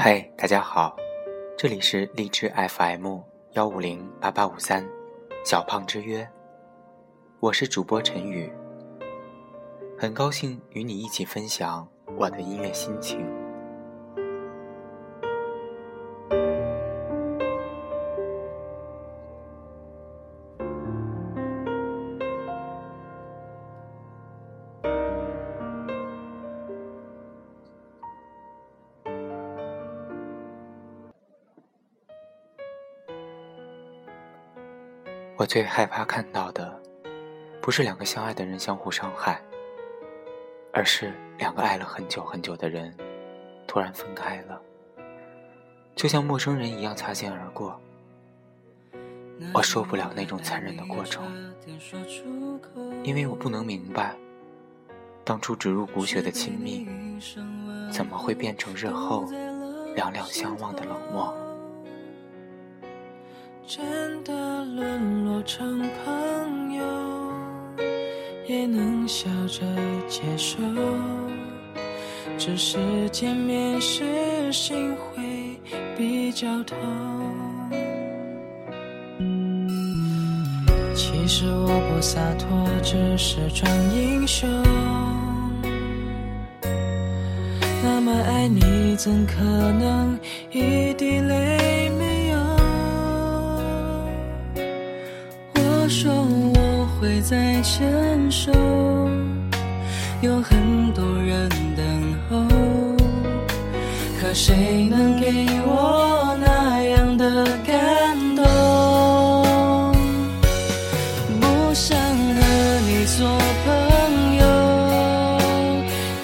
嗨，大家好，这里是荔枝 FM 幺五零八八五三，小胖之约，我是主播陈宇，很高兴与你一起分享我的音乐心情。我最害怕看到的，不是两个相爱的人相互伤害，而是两个爱了很久很久的人，突然分开了，就像陌生人一样擦肩而过。我受不了那种残忍的过程，因为我不能明白，当初植入骨血的亲密，怎么会变成日后两两相望的冷漠。真的沦落成朋友，也能笑着接受。只是见面时心会比较痛。其实我不洒脱，只是装英雄。那么爱你，怎可能一滴泪没？说我会再牵手，有很多人等候，可谁能给我那样的感动？不想和你做朋友，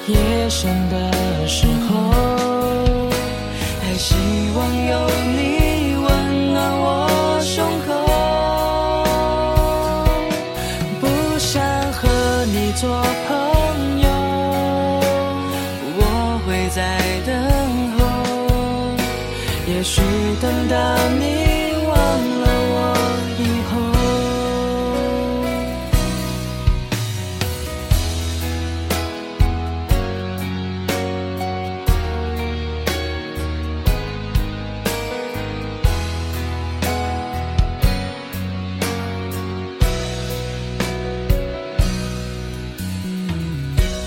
夜深的时候，还希望有你。许等到你忘了我以后。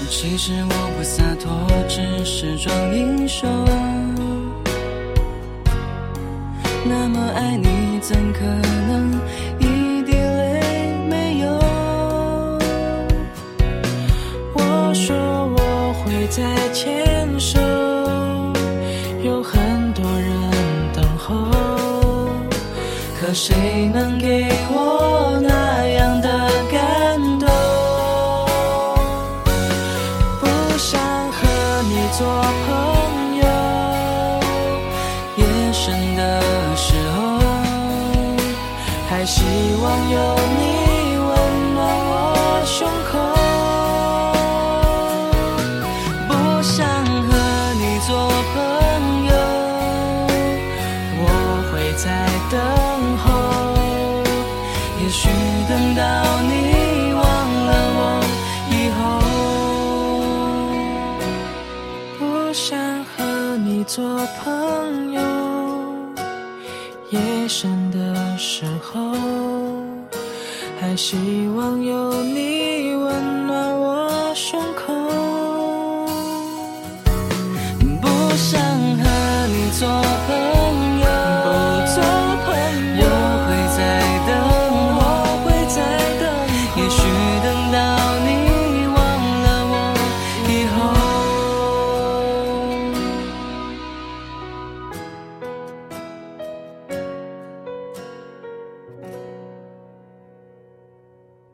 其实我不洒脱，只是装英雄。那么爱你，怎可能一滴泪没有？我说我会再牵手，有很多人等候，可谁能给我那样的感动？不想和你做朋希望有你温暖我胸口。不想和你做朋友，我会在等候，也许等到你忘了我以后，不想和你。做朋友，夜深的时候，还希望有你温暖我胸口。